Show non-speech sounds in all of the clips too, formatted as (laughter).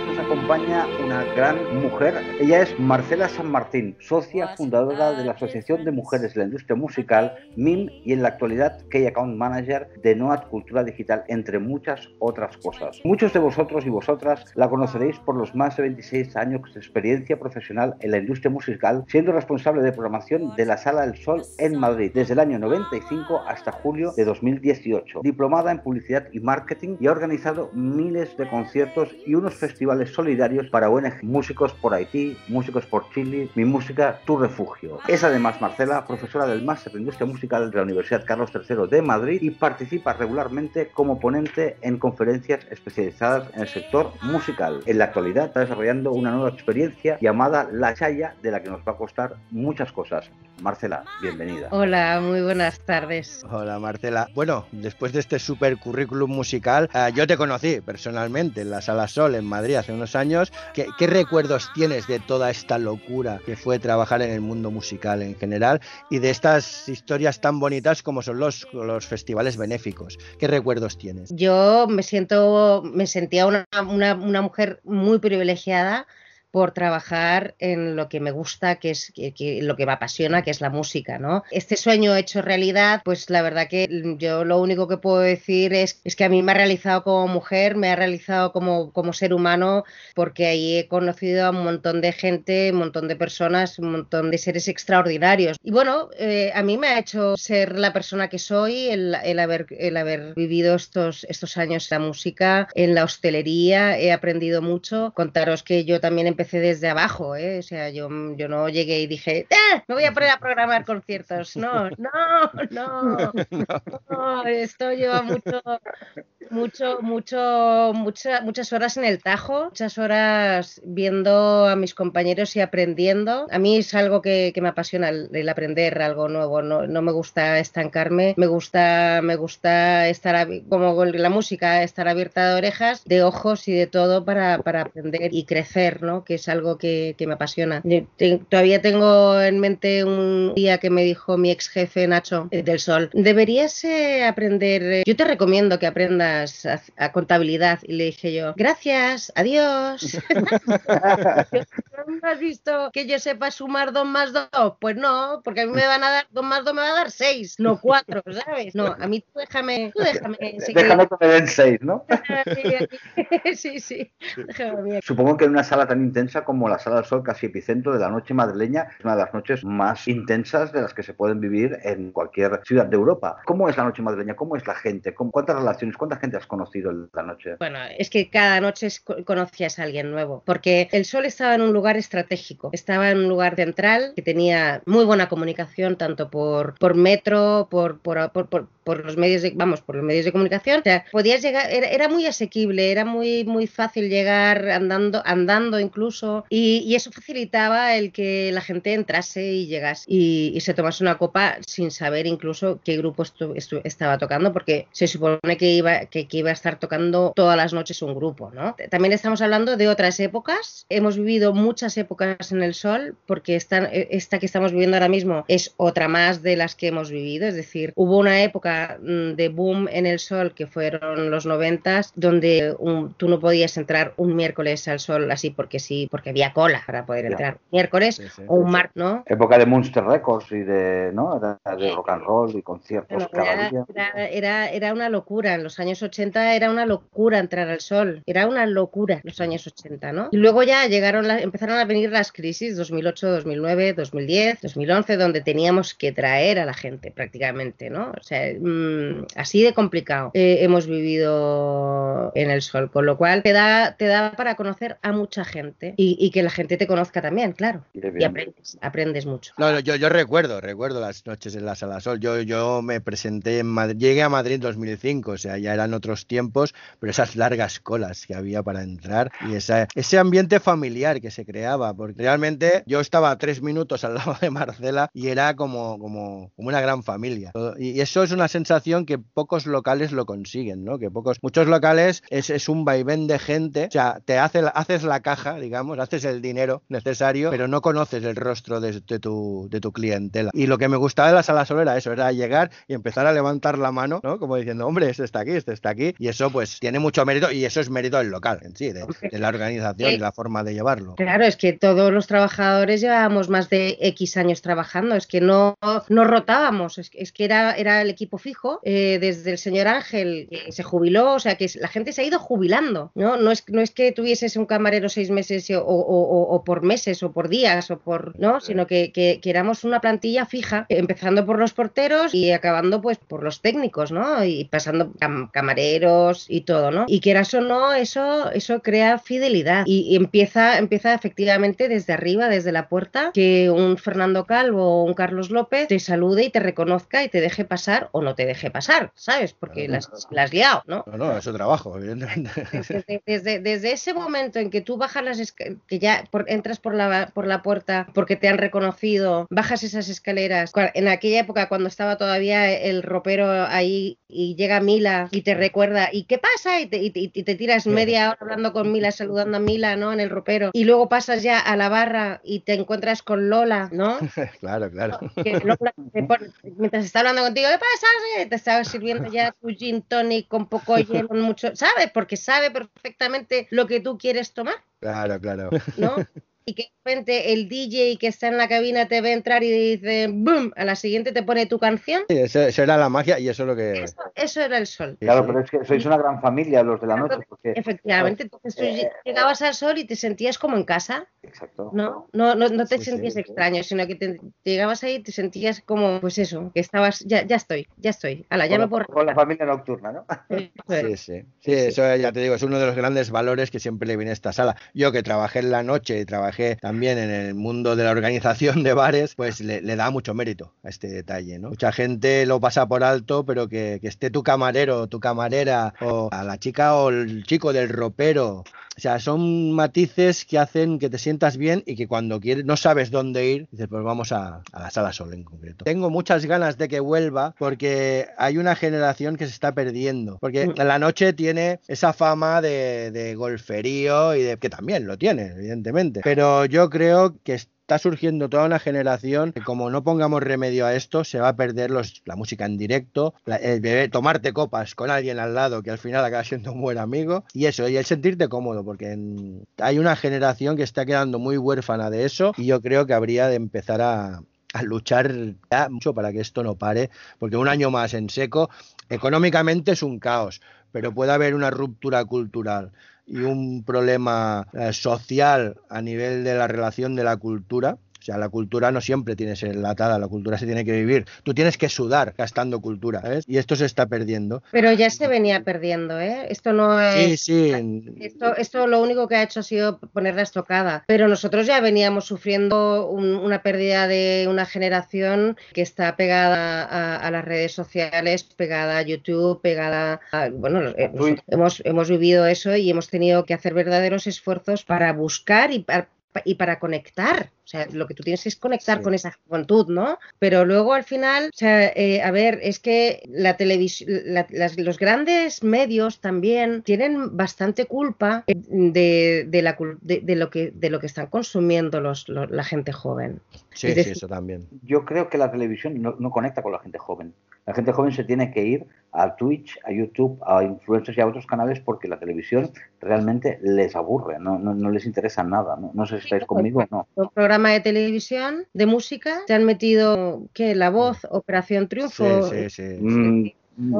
nos acompaña una gran mujer. Ella es Marcela San Martín, socia fundadora de la Asociación de Mujeres de la Industria Musical, MIM, y en la actualidad Key Account Manager de NOAD Cultura Digital, entre muchas otras cosas. Muchos de vosotros y vosotras la conoceréis por los más de 26 años de experiencia profesional en la industria musical, siendo responsable de programación de la Sala del Sol en Madrid desde el año 95 hasta julio de 2018. Diplomada en Publicidad y Marketing y ha organizado miles de conciertos y unos festivales solidarios para ONG Músicos por Haití, Músicos por Chile, Mi Música, Tu Refugio. Es además Marcela, profesora del Máster de Industria Musical de la Universidad Carlos III de Madrid y participa regularmente como ponente en conferencias especializadas en el sector musical. En la actualidad está desarrollando una nueva experiencia llamada La Chaya, de la que nos va a costar muchas cosas. Marcela, bienvenida. Hola, muy buenas tardes. Hola Marcela. Bueno, después de este super currículum musical, uh, yo te conocí personalmente en la Sala Sol en Madrid hace unos años. ¿Qué, ¿Qué, recuerdos tienes de toda esta locura que fue trabajar en el mundo musical en general y de estas historias tan bonitas como son los, los festivales benéficos? ¿Qué recuerdos tienes? Yo me siento, me sentía una, una, una mujer muy privilegiada por trabajar en lo que me gusta, que es que, que, lo que me apasiona, que es la música, ¿no? Este sueño hecho realidad, pues la verdad que yo lo único que puedo decir es, es que a mí me ha realizado como mujer, me ha realizado como, como ser humano, porque ahí he conocido a un montón de gente, un montón de personas, un montón de seres extraordinarios. Y bueno, eh, a mí me ha hecho ser la persona que soy, el, el, haber, el haber vivido estos, estos años en la música, en la hostelería, he aprendido mucho. Contaros que yo también empecé empecé desde abajo, ¿eh? O sea, yo, yo no llegué y dije, ¡Ah! me voy a poner a programar conciertos. No, no, no, (laughs) no. Esto lleva mucho, mucho, mucho, mucha, muchas horas en el tajo, muchas horas viendo a mis compañeros y aprendiendo. A mí es algo que, me apasiona el, aprender algo nuevo. No, me gusta estancarme, me gusta, me gusta estar como la música, estar abierta de orejas, de ojos y de todo para, aprender y crecer, ¿no? Que es algo que, me apasiona. Todavía tengo en mente un día que me dijo mi ex jefe Nacho eh, del Sol, deberías eh, aprender, eh, yo te recomiendo que aprendas a, a, contabilidad. Y le dije yo, gracias, adiós. ¿No (laughs) (laughs) has visto que yo sepa sumar 2 más 2? Pues no, porque a mí me van a dar 2 más 2 me va a dar 6, no 4, ¿sabes? No, a mí tú déjame, tú déjame. Déjame que me den 6, ¿no? (laughs) sí, sí. Déjame Supongo que en una sala tan intensa como la Sala del Sol, casi epicentro de la noche madrileña, es una de las noches más intensas de las que se pueden vivir en cualquier ciudad de Europa. ¿Cómo es la noche madrileña? ¿Cómo es la gente? ¿Cuántas relaciones, cuánta gente has conocido la noche? Bueno, es que cada noche conocías a alguien nuevo, porque el Sol estaba en un lugar estratégico, estaba en un lugar central que tenía muy buena comunicación tanto por, metro, por, los medios de, vamos, por los medios de comunicación, podías llegar, era, muy asequible, era muy, muy fácil llegar andando, andando incluso, y, eso facilitaba el que la gente entrase y llegase y, se tomase una copa sin saber incluso qué grupo estaba tocando, porque se supone que iba, que, que, iba a estar tocando todas las noches un grupo, ¿no? También estamos hablando de otras épocas, hemos vivido muchas épocas en el sol, porque esta, esta que estamos viviendo ahora mismo es otra más de las que hemos vivido, es decir, hubo una época mm, de boom en el sol que fueron los noventas, donde un, tú no podías entrar un miércoles al sol así porque sí, porque había cola para poder entrar. Miércoles sí, sí. o un martes, ¿no? Época de Monster Records y de, ¿no? de rock and roll y conciertos bueno, cada día. Era, era, era, una locura. En los años 80 era una locura entrar al sol. Era una locura los años 80, ¿no? Y luego ya llegaron la, empezaron a venir las crisis 2008, 2009, 2010, 2011, donde teníamos que traer a la gente prácticamente, ¿no? O sea, mmm, así de complicado eh, hemos vivido en el sol, con lo cual te da, te da para conocer a mucha gente y, y que la gente te conozca también, claro. Y aprendes, aprendes mucho. No, yo, yo recuerdo, recuerdo las noches en la Sala Sol. Yo, yo me presenté en Madrid, llegué a Madrid en 2005, o sea, ya eran otros tiempos, pero esas largas colas que había para entrar y esa, ese ambiente familiar que se creaba, porque realmente yo estaba tres minutos al lado de Marcela y era como, como, como una gran familia. Y eso es una sensación que pocos locales lo consiguen, ¿no? Que pocos, muchos locales es, es un vaivén de gente, o sea, te hace, haces la caja, digamos, haces el dinero necesario, pero no conoces el rostro de, tu, de tu clientela. Y lo que me gustaba de la sala solo era eso, era llegar y empezar a levantar la mano, ¿no? Como diciendo, hombre, este está aquí, este, está aquí y eso pues tiene mucho mérito y eso es mérito del local en sí, de, la organización y la forma de llevarlo. Claro, es que todos los trabajadores llevábamos más de X años trabajando, es que no, no rotábamos, es, que era, era el equipo fijo, eh, desde el señor Ángel que se jubiló, o sea que la gente se ha ido jubilando, ¿no? No es, no es que tuvieses un camarero seis meses o, o, por meses o por días o por, ¿no? Sino que, que, que éramos una plantilla fija, empezando por los porteros y acabando pues por los técnicos, ¿no? Y pasando camareros y todo, ¿no? Y quieras o no, eso, eso crea fidelidad y, empieza, empieza efectivamente desde arriba, desde la puerta, que un Fernando Calvo o un Carlos López te salude y te reconozca y te deje pasar o no te deje pasar, ¿sabes? Porque las, has liado, ¿no? No, no, es su trabajo, evidentemente. Desde, desde, ese momento en que tú bajas las que ya entras por la, por la puerta porque te han reconocido, bajas esas escaleras, en aquella época cuando estaba todavía el ropero ahí y llega Mila y te recuerda, ¿y qué pasa? Y te, te tiras media hora hablando con Mila, saludando a Mila, ¿no? En el ropero. Y luego pasas ya a la barra y te encuentras con Lola, ¿no? (laughs) claro, claro. mientras está hablando contigo, ¿qué pasa? Te estaba sirviendo ya tu gin tonic con poco hielo, mucho, ¿sabes? Porque sabe perfectamente lo que tú quieres tomar. Claro, claro. ¿No? (laughs) y que de repente el DJ que está en la cabina te ve entrar y dice ¡boom! A la siguiente te pone tu canción. Sí, eso, era la magia y eso es lo que. Eso, era el sol. Claro, pero es que sois una gran familia los de la noche. Efectivamente, entonces tú eh, llegabas al sol y te sentías como en casa. Exacto. No, no, no, no te sentías extraño, sino que te, llegabas ahí y te sentías como, pues eso, que estabas, ya, ya estoy, ya estoy. Ala, ya con, me puedo. Con la familia nocturna, ¿no? (laughs) sí, sí. Sí, eso ya te digo, es uno de los grandes valores que siempre le viene a esta sala. Yo que trabajé en la noche y trabajé también en el mundo de la organización de bares, pues le, da mucho mérito a este detalle, ¿no? Mucha gente lo pasa por alto, pero que, esté tu camarero, tu camarera, o a la chica o el chico del ropero. O sea, son matices que hacen que te sientas bien y que cuando quieres, no sabes dónde ir, dices, pues vamos a, la sala sol en concreto. Tengo muchas ganas de que vuelva porque hay una generación que se está perdiendo. Porque mm. la noche tiene esa fama de, de golferío y de que también lo tiene, evidentemente. Pero yo creo que está surgiendo toda una generación que como no pongamos remedio a esto, se va a perder la música en directo, el beber, tomarte copas con alguien al lado que al final acaba siendo un buen amigo y eso, y el sentirte cómodo, porque hay una generación que está quedando muy huérfana de eso y yo creo que habría de empezar a, a luchar ya mucho para que esto no pare, porque un año más en seco, económicamente es un caos, pero puede haber una ruptura cultural y un problema eh, social a nivel de la relación de la cultura o sea, la cultura no siempre tiene que ser enlatada, la cultura se tiene que vivir. Tú tienes que sudar gastando cultura, ¿ves? Y esto se está perdiendo. Pero ya se venía perdiendo, ¿eh? Esto no es... Sí, sí. Esto, esto lo único que ha hecho ha sido poner la estocada. Pero nosotros ya veníamos sufriendo una pérdida de una generación que está pegada a, las redes sociales, pegada a YouTube, pegada a... Bueno, eh, hemos, hemos vivido eso y hemos tenido que hacer verdaderos esfuerzos para buscar y para y para conectar. O sea, lo que tú tienes es conectar con esa juventud, ¿no? Pero luego al final, o sea, eh, a ver, es que la televisión, los grandes medios también tienen bastante culpa de, de, la, de, lo, que, de lo que están consumiendo los, la gente joven. Sí, sí, eso también. Yo creo que la televisión no, no conecta con la gente joven. La gente joven se tiene que ir a Twitch, a YouTube, a influencers y a otros canales porque la televisión realmente les aburre, no, no, les interesa nada. No, sé si estáis conmigo o no. Un programa de televisión, de música, te han metido, ¿qué? La voz, Operación Triunfo. Sí, sí, sí. Mm,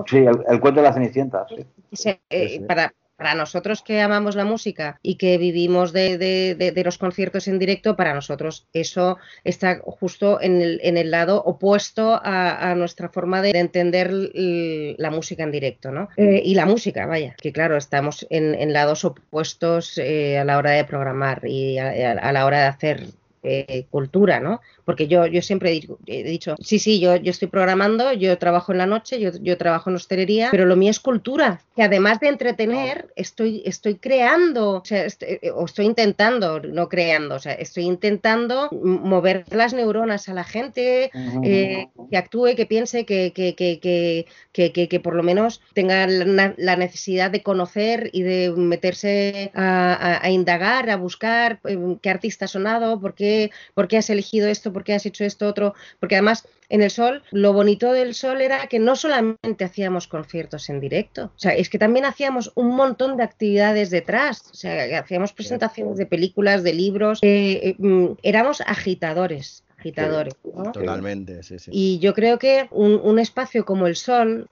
sí. el, cuento de la Cenicienta. Sí. Eh, para, para nosotros que amamos la música y que vivimos de, los conciertos en directo, para nosotros eso está justo en el, lado opuesto a, nuestra forma de entender la música en directo, ¿no? Eh, y la música, vaya, que claro, estamos en, lados opuestos eh, a la hora de programar y a la hora de hacer eh, cultura, ¿no? Porque yo, yo siempre he dicho, sí, sí, yo, yo estoy programando, yo trabajo en la noche, yo, yo trabajo en hostelería, pero lo mío es cultura, que además de entretener, estoy, estoy creando, o sea, estoy, eh, o estoy intentando, no creando, o sea, estoy intentando mover las neuronas a la gente, eh, que actúe, que piense, que, que, que, que, que por lo menos tenga la, necesidad de conocer y de meterse a, a, a indagar, a buscar qué artista ha sonado, por qué qué, por qué has elegido esto, por qué has hecho esto otro, porque además en el Sol, lo bonito del Sol era que no solamente hacíamos conciertos en directo, o sea, es que también hacíamos un montón de actividades detrás, o sea, hacíamos presentaciones de películas, de libros, eh, eh, mm, éramos agitadores agitadores. Totalmente, sí, sí. Y yo creo que un, espacio como el sol,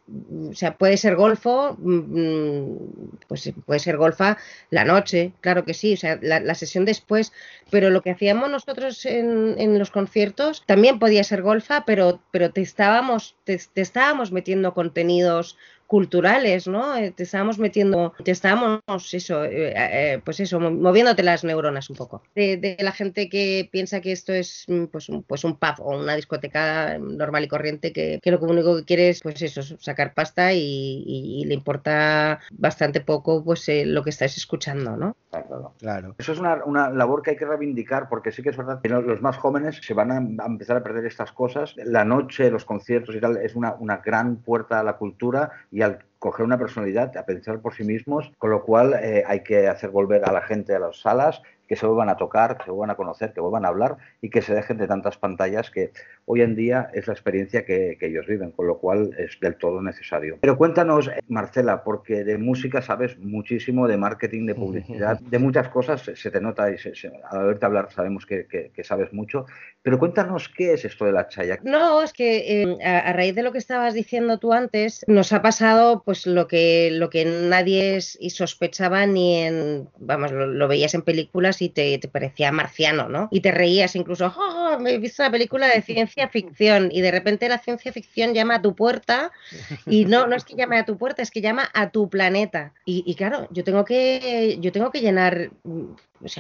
o sea, puede ser golfo, mm, pues puede ser golfa la noche, claro que sí, o sea, la, sesión después, pero lo que hacíamos nosotros en, los conciertos también podía ser golfa, pero, pero te estábamos, te estábamos metiendo contenidos culturales, ¿no? Eh, te estábamos metiendo, te estábamos, eso, eh, eh, pues eso, moviéndote las neuronas un poco. De, la gente que piensa que esto es mm, pues un, pues un pub o una discoteca normal y corriente que, que lo único que quiere es, pues eso, sacar pasta y, le importa bastante poco pues lo que estáis escuchando, ¿no? Claro, claro. Eso es una, una, labor que hay que reivindicar porque sí que es verdad que los más jóvenes se van a, empezar a perder estas cosas. La noche, los conciertos y tal, es una, una gran puerta a la cultura y al coger una personalidad, a pensar por sí mismos, con lo cual eh, hay que hacer volver a la gente a las salas que se vuelvan a tocar, que se vuelvan a conocer, que vuelvan a hablar y que se dejen de tantas pantallas que hoy en día es la experiencia que, ellos viven, con lo cual es del todo necesario. Pero cuéntanos, Marcela, porque de música sabes muchísimo, de marketing, de publicidad, (laughs) de muchas cosas, se te nota y se, al verte hablar sabemos que, sabes mucho, pero cuéntanos qué es esto de la chaya. No, es que eh, a, raíz de lo que estabas diciendo tú antes, nos ha pasado pues lo que, lo que nadie sospechaba ni en, vamos, lo veías en películas y te, parecía marciano, ¿no? Y te reías incluso, oh, me he visto una película de ciencia ficción y de repente la ciencia ficción llama a tu puerta y no, no es que llame a tu puerta, es que llama a tu planeta. Y, claro, yo tengo que, yo tengo que llenar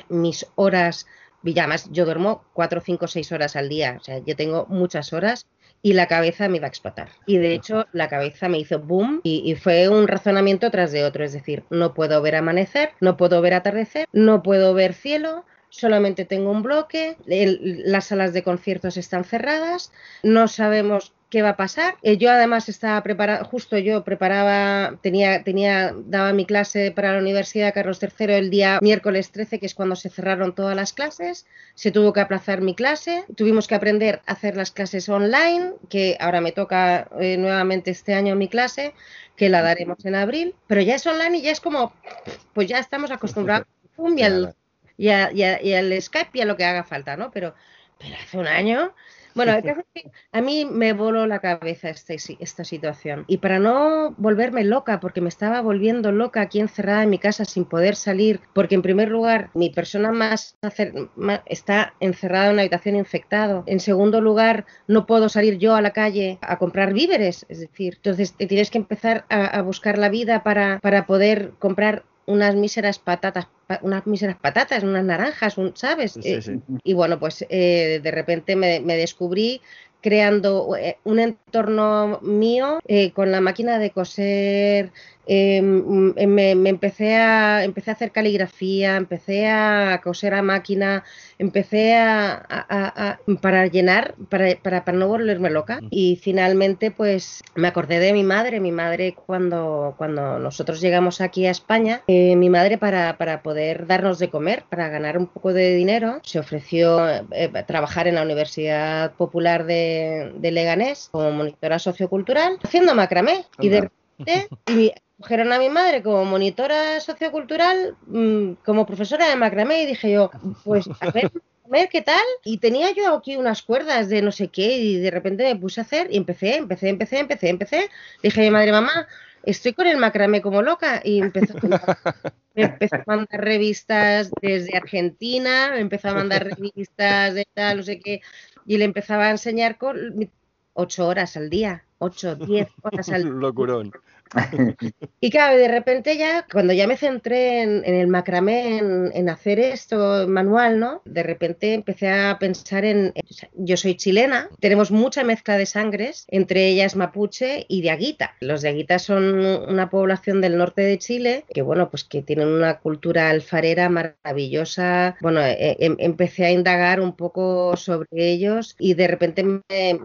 mis horas y además yo duermo cuatro, cinco, seis horas al día. O sea, yo tengo muchas horas y la cabeza me iba a explotar. Y de hecho la cabeza me hizo boom y, fue un razonamiento tras de otro. Es decir, no puedo ver amanecer, no puedo ver atardecer, no puedo ver cielo, solamente tengo un bloque, las salas de conciertos están cerradas, no sabemos qué va a pasar. Eh, yo además estaba preparada, justo yo preparaba, tenía, tenía, daba mi clase para la Universidad Carlos III el día miércoles 13, que es cuando se cerraron todas las clases. Se tuvo que aplazar mi clase, tuvimos que aprender a hacer las clases online, que ahora me toca eh, nuevamente este año mi clase, que la daremos en abril, pero ya es online y ya es como, pues ya estamos acostumbrados (laughs) y al, y, y al Skype y a lo que haga falta, ¿no? Pero, pero hace un año bueno, a mí me voló la cabeza esta, esta situación. Y para no volverme loca, porque me estaba volviendo loca aquí encerrada en mi casa sin poder salir, porque en primer lugar mi persona más, está encerrada en una habitación infectado. En segundo lugar, no puedo salir yo a la calle a comprar víveres. Es decir, entonces tienes que empezar a, buscar la vida para, para poder comprar unas míseras patatas, unas míseras patatas, unas naranjas, ¿sabes? Eh, y bueno, pues eh, de repente me, me descubrí creando eh, un entorno mío con la máquina de coser, Em, em, me, empecé, a, empecé a hacer caligrafía, empecé a coser a máquina, empecé a, para llenar, para, para, para, no volverme loca. Y finalmente, pues me acordé de mi madre. Mi madre, cuando, cuando nosotros llegamos aquí a España, eh, mi madre, para, para poder darnos de comer, para ganar un poco de dinero, se ofreció eh, trabajar en la Universidad Popular de, de Leganés como monitora sociocultural, haciendo macramé. Y de repente, Cogieron a mi madre como monitora sociocultural, mm, como profesora de macramé, y dije yo, pues a ver, a qué tal. Y tenía yo aquí unas cuerdas de no sé qué, y de repente me puse a hacer, y empecé, empecé, empecé, empecé, empecé. Dije a mi madre, mamá, estoy con el macramé como loca, y empezó me empezó a mandar revistas desde Argentina, me empezó a mandar revistas de tal, no sé qué, y le empezaba a enseñar con ocho horas al día, ocho, diez horas al. (laughs) Locurón. Y claro, de repente ya, cuando ya me centré en, el macramé, en, hacer esto manual, ¿no? De repente empecé a pensar en, yo soy chilena, tenemos mucha mezcla de sangres, entre ellas mapuche y de Aguita. Los de Aguita son una población del norte de Chile que, bueno, pues que tienen una cultura alfarera maravillosa. Bueno, e, e, empecé a indagar un poco sobre ellos y de repente me,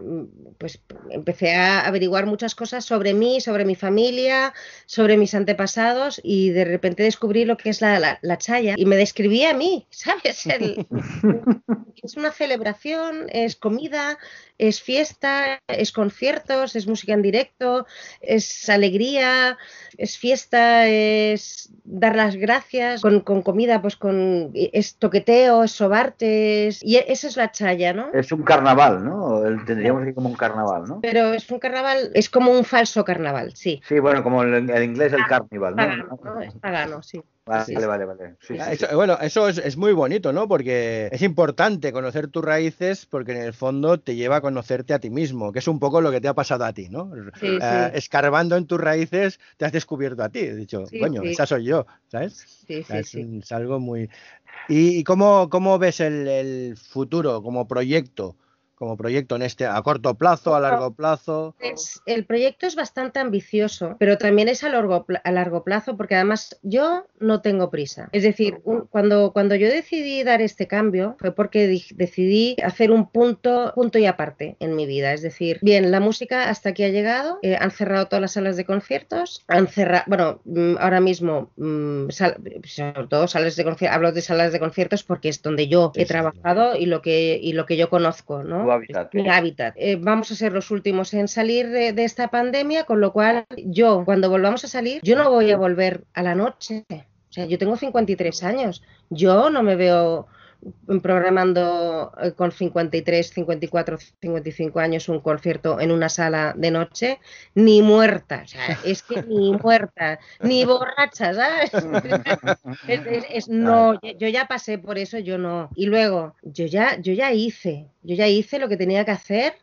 pues empecé a averiguar muchas cosas sobre mí, sobre mi familia familia, sobre mis antepasados y de repente descubrí lo que es la, la, chaya y me describía a mí, (laughs) ¿sabes? (laughs) es una celebración, es comida, es fiesta, es conciertos, es música en directo, es alegría, es fiesta, es dar las gracias con, comida, pues con es toqueteo, es sobarte, y esa es la chaya, ¿no? Es un carnaval, ¿no? Tendríamos que como un carnaval, ¿no? Pero es un carnaval, es como un falso carnaval, sí. Sí, bueno, como el, inglés el carnival, ¿no? Es pagano, sí. Vale, vale, vale. bueno, eso es, muy bonito, ¿no? Porque es importante conocer tus raíces porque en el fondo te lleva a conocerte a ti mismo, que es un poco lo que te ha pasado a ti, ¿no? Eh, escarbando en tus raíces te has descubierto a ti. He dicho, coño, esa soy yo, ¿sabes? Sí, sí, es, algo muy... ¿Y, cómo, cómo ves el, el futuro como proyecto? Como proyecto en este a corto plazo, a largo plazo? el proyecto es bastante ambicioso, pero también es a largo, a largo plazo porque además yo no tengo prisa. Es decir, cuando, cuando yo decidí dar este cambio fue porque decidí hacer un punto, punto y aparte en mi vida. Es decir, bien, la música hasta aquí ha llegado, eh, han cerrado todas las salas de conciertos, han cerrado, bueno, mm, ahora mismo, mm, sobre todo salas de conciertos, hablo de salas de conciertos porque es donde yo he trabajado y lo que, y lo que yo conozco, ¿no? Hábitat. Mi hábitat. Eh, vamos a ser los últimos en salir de, esta pandemia, con lo cual yo, cuando volvamos a salir, yo no voy a volver a la noche. O sea, yo tengo 53 años. Yo no me veo programando eh, con 53, 54, 55 años un concierto en una sala de noche, ni muerta, o sea, (laughs) es que ni muerta, ni borracha, ¿sabes? (laughs) Es, no, yo ya pasé por eso, yo no. Y luego, yo ya, yo ya hice, yo ya hice lo que tenía que hacer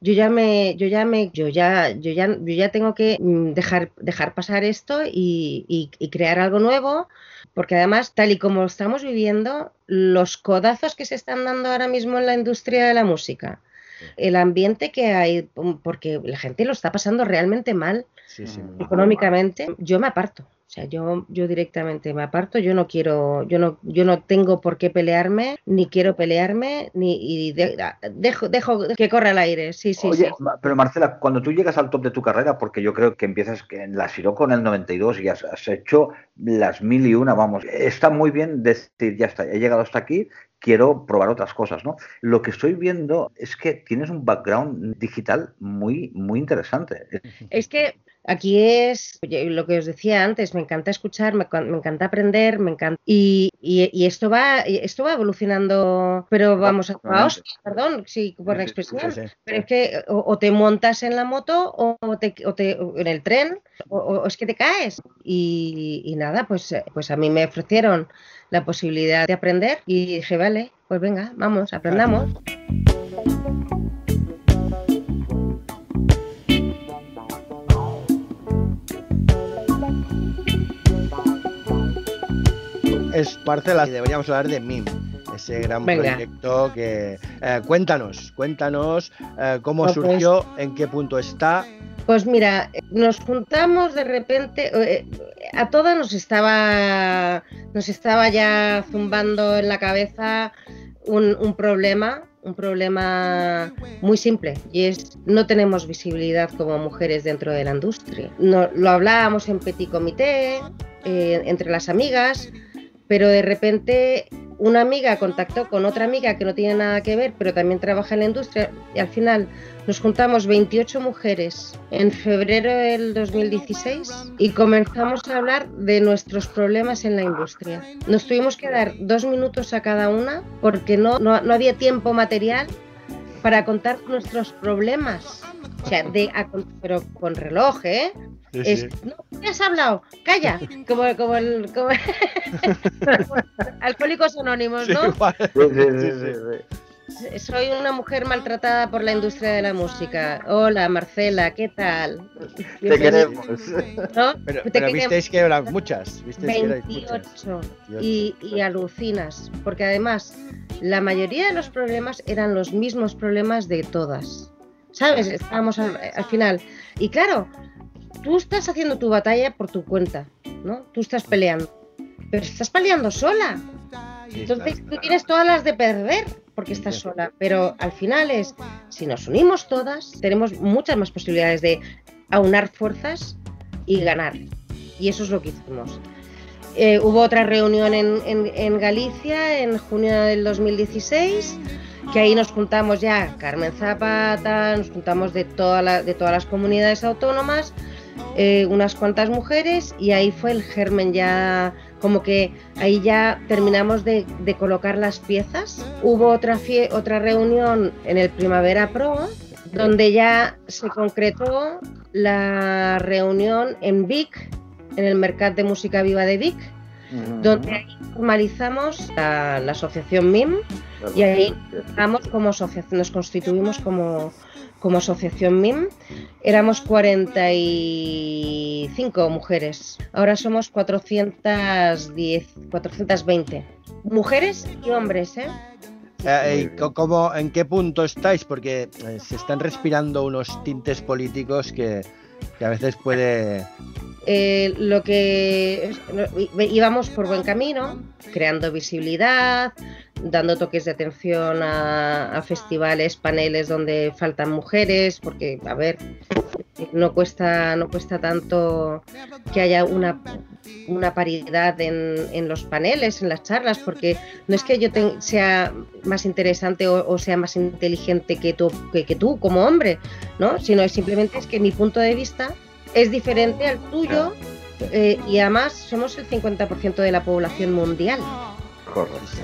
yo ya me, yo ya me, yo ya, yo ya, yo ya tengo que mm, dejar, dejar pasar esto y, y, crear algo nuevo, porque además, tal y como estamos viviendo, los codazos que se están dando ahora mismo en la industria de la música, el ambiente que hay, mm, porque la gente lo está pasando realmente mal. económicamente, yo me aparto. O sea, yo, yo directamente me aparto, yo no quiero, yo no, yo no tengo por qué pelearme, ni quiero pelearme, ni y dejo, dejo que corra el aire. Sí, sí, Oye, pero Marcela, cuando tú llegas al top de tu carrera, porque yo creo que empiezas en la Siroco en el 92 y has, hecho las mil y una, vamos, está muy bien decir, ya está, he llegado hasta aquí, quiero probar otras cosas, ¿no? Lo que estoy viendo es que tienes un background digital muy, muy interesante. Es que Aquí es lo que os decía antes, me encanta escuchar, me, encanta aprender, me encanta y, esto va esto va evolucionando, pero vamos a, perdón, sí, por la expresión, pero es que o, te montas en la moto o te, en el tren o, es que te caes y, y, nada, pues pues a mí me ofrecieron la posibilidad de aprender y dije, vale, pues venga, vamos, aprendamos. es parcela y deberíamos hablar de MIM, ese gran proyecto que... Eh, cuéntanos, cuéntanos eh, cómo pues surgió, en qué punto está. Pues mira, nos juntamos de repente, eh, a todas nos estaba, nos estaba ya zumbando en la cabeza un, problema, un problema muy simple y es no tenemos visibilidad como mujeres dentro de la industria. No, lo hablábamos en petit comité, entre las amigas, pero de repente una amiga contactó con otra amiga que no tiene nada que ver, pero también trabaja en la industria, y al final nos juntamos 28 mujeres en febrero del 2016 y comenzamos a hablar de nuestros problemas en la industria. Nos tuvimos que dar dos minutos a cada una porque no, no, no había tiempo material para contar nuestros problemas. O sea, de, pero con reloj, ¿eh? No, ¿qué has hablado? Calla. (laughs) Como, como el. Como... (laughs) (laughs) Alcohólicos anónimos, ¿no? Soy una mujer maltratada por la industria de la música. Hola, Marcela, ¿qué tal? Te queremos. ¿No? Pero, pero visteis que eran muchas. 28. Y, y alucinas. Porque además, la mayoría de los problemas eran los mismos problemas de todas. ¿Sabes? Estábamos al, final. Y claro, tú estás haciendo tu batalla por tu cuenta, ¿no? Tú estás peleando. Pero estás peleando sola. Entonces tú tienes todas las de perder porque estás sola. Pero al final es, si nos unimos todas, tenemos muchas más posibilidades de aunar fuerzas y ganar. Y eso es lo que hicimos. Eh, hubo otra reunión en, en, Galicia en junio del 2016, que ahí nos juntamos ya Carmen Zapata, nos juntamos de, toda de todas las comunidades autónomas, eh, unas cuantas mujeres, y ahí fue el germen ya, como que ahí ya terminamos de, de colocar las piezas. Hubo otra, otra reunión en el Primavera Pro, donde ya se concretó la reunión en Vic, en el Mercat de Música Viva de Vic, donde ahí formalizamos la, asociación MIM y ahí como asociación, nos constituimos como, como asociación MIM. Éramos 45 mujeres, ahora somos 410, 420. Mujeres y hombres, ¿eh? Eh, ¿En qué punto estáis? Porque eh, se están respirando unos tintes políticos que, que a veces puede eh, lo que íbamos por buen camino, creando visibilidad, dando toques de atención a, festivales, paneles donde faltan mujeres, porque a ver, no cuesta, no cuesta tanto que haya una, una paridad en, los paneles, en las charlas, porque no es que yo sea más interesante o, sea más inteligente que tú, que, que tú como hombre, ¿no? Sino es simplemente es que mi punto de vista es diferente al tuyo eh, y además somos el 50% de la población mundial.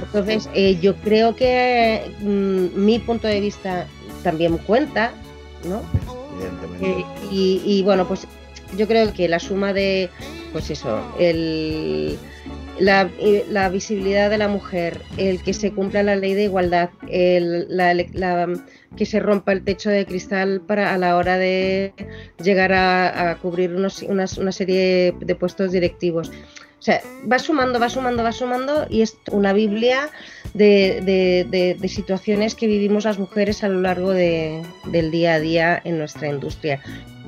Entonces, eh, yo creo que mm, mi punto de vista también cuenta, ¿no? Eh, y, bueno, pues yo creo que la suma de, pues eso, el, la, la, visibilidad de la mujer, el que se cumpla la ley de igualdad, el, la, que se rompa el techo de cristal para a la hora de llegar a, cubrir unos, una, serie de puestos directivos. O sea, va sumando, va sumando, va sumando y es una Biblia de, situaciones que vivimos las mujeres a lo largo del día a día en nuestra industria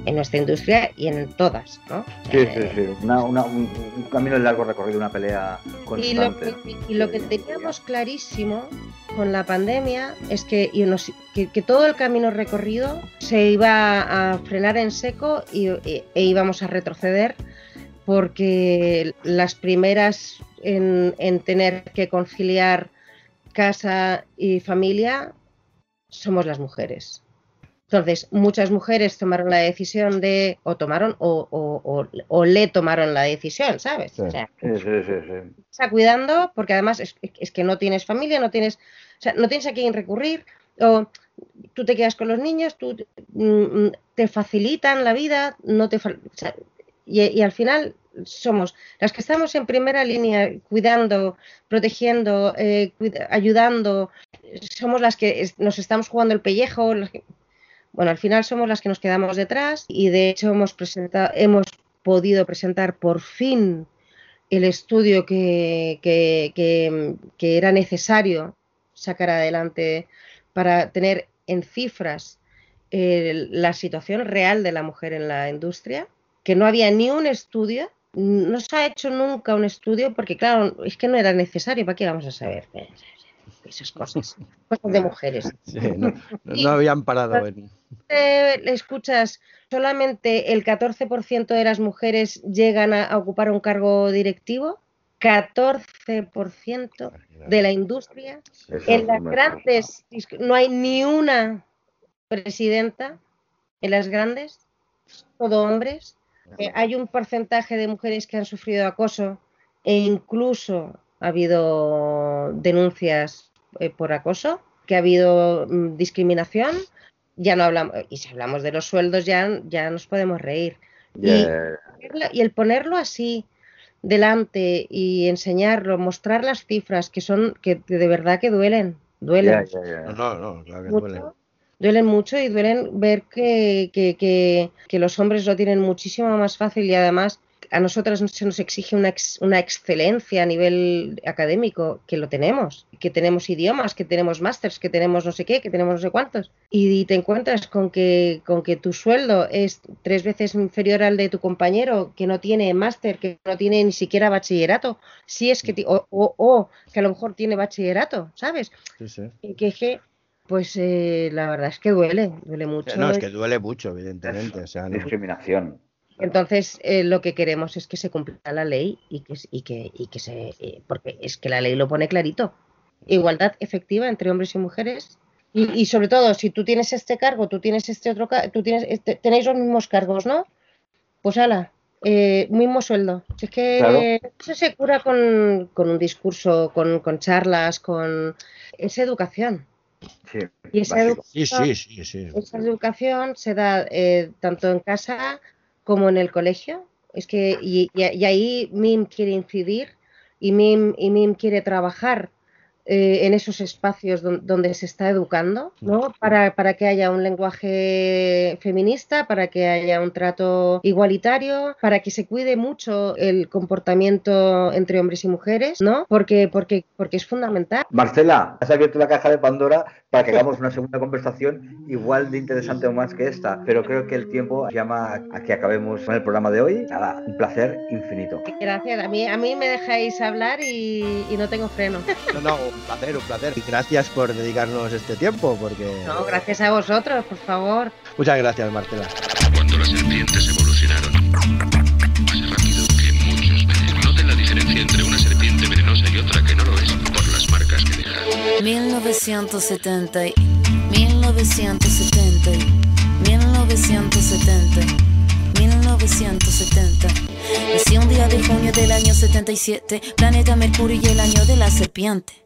en nuestra industria y en todas, ¿no? Sí, sí, sí. un, camino largo recorrido, una pelea constante. Y lo que, teníamos clarísimo con la pandemia es que, que, todo el camino recorrido se iba a frenar en seco y, e, íbamos a retroceder porque las primeras en, en tener que conciliar casa y familia somos las mujeres. Entonces, muchas mujeres tomaron la decisión de, o tomaron, o, le tomaron la decisión, ¿sabes? Sí, o sea, sí, sí, Está cuidando, porque además es, que no tienes familia, no tienes, o sea, no tienes a quién recurrir, o tú te quedas con los niños, tú mm, te facilitan la vida, no te, y, al final somos las que estamos en primera línea cuidando, protegiendo, eh, ayudando, somos las que nos estamos jugando el pellejo, bueno, al final somos las que nos quedamos detrás y de hecho hemos, presentado, hemos podido presentar por fin el estudio que, que, era necesario sacar adelante para tener en cifras eh, la situación real de la mujer en la industria, que no había ni un estudio, no se ha hecho nunca un estudio porque claro, es que no era necesario, ¿para qué vamos a saber? Esas cosas, (laughs) cosas de mujeres. no, habían parado. Le escuchas, solamente el 14% de las mujeres llegan a, ocupar un cargo directivo. 14% de la industria. en las grandes no hay ni una presidenta. En las grandes, todo hombres. Eh, hay un porcentaje de mujeres que han sufrido acoso e incluso ha habido denuncias eh, por acoso, que ha habido mm, discriminación, ya no hablamos, y si hablamos de los sueldos ya, ya nos podemos reír. Y, el ponerlo así delante y enseñarlo, mostrar las cifras que son, que de verdad que duelen, duelen. duelen. mucho y duelen ver que, que, los hombres lo tienen muchísimo más fácil y además a nosotras se nos exige una, una, excelencia a nivel académico, que lo tenemos, que tenemos idiomas, que tenemos másters, que tenemos no sé qué, que tenemos no sé cuántos, y te encuentras con que, con que tu sueldo es tres veces inferior al de tu compañero que no tiene máster, que no tiene ni siquiera bachillerato, si es que, o, o, que a lo mejor tiene bachillerato, ¿sabes? Sí, sí. Y que, pues eh, la verdad es que duele, duele mucho. No, es que duele mucho, evidentemente. O sea, Discriminación. Entonces, eh, lo que queremos es que se cumpla la ley y que, y que, y que se. Eh, porque es que la ley lo pone clarito. Igualdad efectiva entre hombres y mujeres. Y, sobre todo, si tú tienes este cargo, tú tienes este otro cargo, tú tienes, este, tenéis los mismos cargos, ¿no? Pues ala, eh, mismo sueldo. Es que eso se cura con, con un discurso, con, con, charlas, con esa educación. Sí, y esa educación, sí, sí, esa educación se da eh, tanto en casa como en el colegio. Es que, y, ahí MIM quiere incidir y MIM, y MIM quiere trabajar eh, en esos espacios donde, se está educando, ¿no? Para, para, que haya un lenguaje feminista, para que haya un trato igualitario, para que se cuide mucho el comportamiento entre hombres y mujeres, ¿no? Porque, porque, porque es fundamental. Marcela, has abierto la caja de Pandora para que hagamos una segunda conversación igual de interesante o más que esta, pero creo que el tiempo llama a que acabemos con el programa de hoy. Nada, un placer infinito. Gracias, a mí, a mí me dejáis hablar y, y no tengo freno. No, no, un placer, un placer. Y gracias por dedicarnos este tiempo, porque... No, gracias a vosotros, por favor. Muchas gracias, Marcela. Cuando las serpientes evolucionaron, 1970, 1970, 1970. 1970. Nací un día de junio del año 77, planeta Mercurio y el año de la serpiente.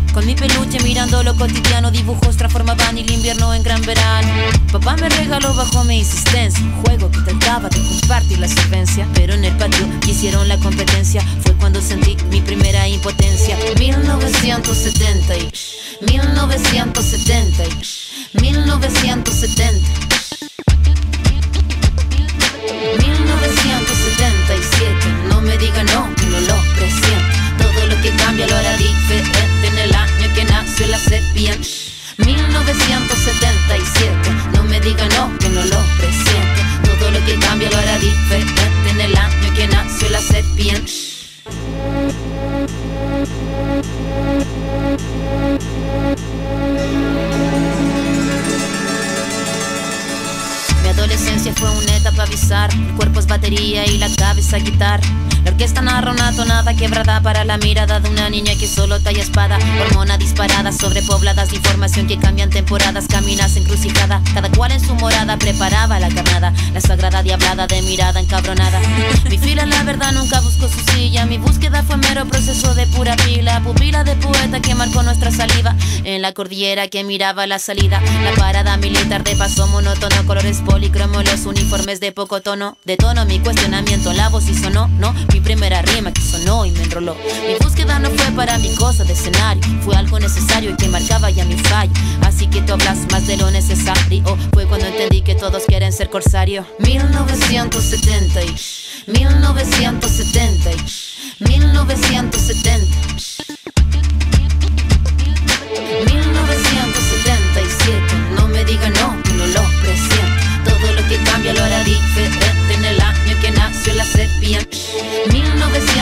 Con mi peluche mirando lo cotidiano, dibujos transformaban el invierno en gran verano. Papá me regaló bajo mi insistencia un juego que trataba de compartir la solvencia. Pero en el patio hicieron la competencia, fue cuando sentí mi primera impotencia. 1970 1970 1970 1977, nació la serpiente. 1977, no me diga no, que no lo presiento. Todo lo que cambia lo hará diferente en el año que nació la serpiente. Mi adolescencia fue una etapa bizarra, el cuerpo es batería y la cabeza guitarra. La orquesta narra una tonada quebrada para la mirada de una niña que solo talla espada. Hormona disparada, sobrepobladas información que cambian temporadas, caminas encrucijada. Cada cual en su morada preparaba la carnada, la sagrada diablada de mirada encabronada. Mi fila, la verdad, nunca buscó su silla. Mi búsqueda fue mero proceso de pura pila. Pupila de poeta que marcó nuestra saliva. En la cordillera que miraba la salida. La parada militar de paso monótono, colores policromos, los uniformes de poco tono. De tono, mi cuestionamiento, la voz y sonó, no mi primera rima que sonó y me enroló. Mi búsqueda no fue para mi cosa de escenario, fue algo necesario y que marcaba ya mi fallo. Así que tú hablas más de lo necesario. Fue cuando entendí que todos quieren ser corsario. 1970 1970 1970 1970 1900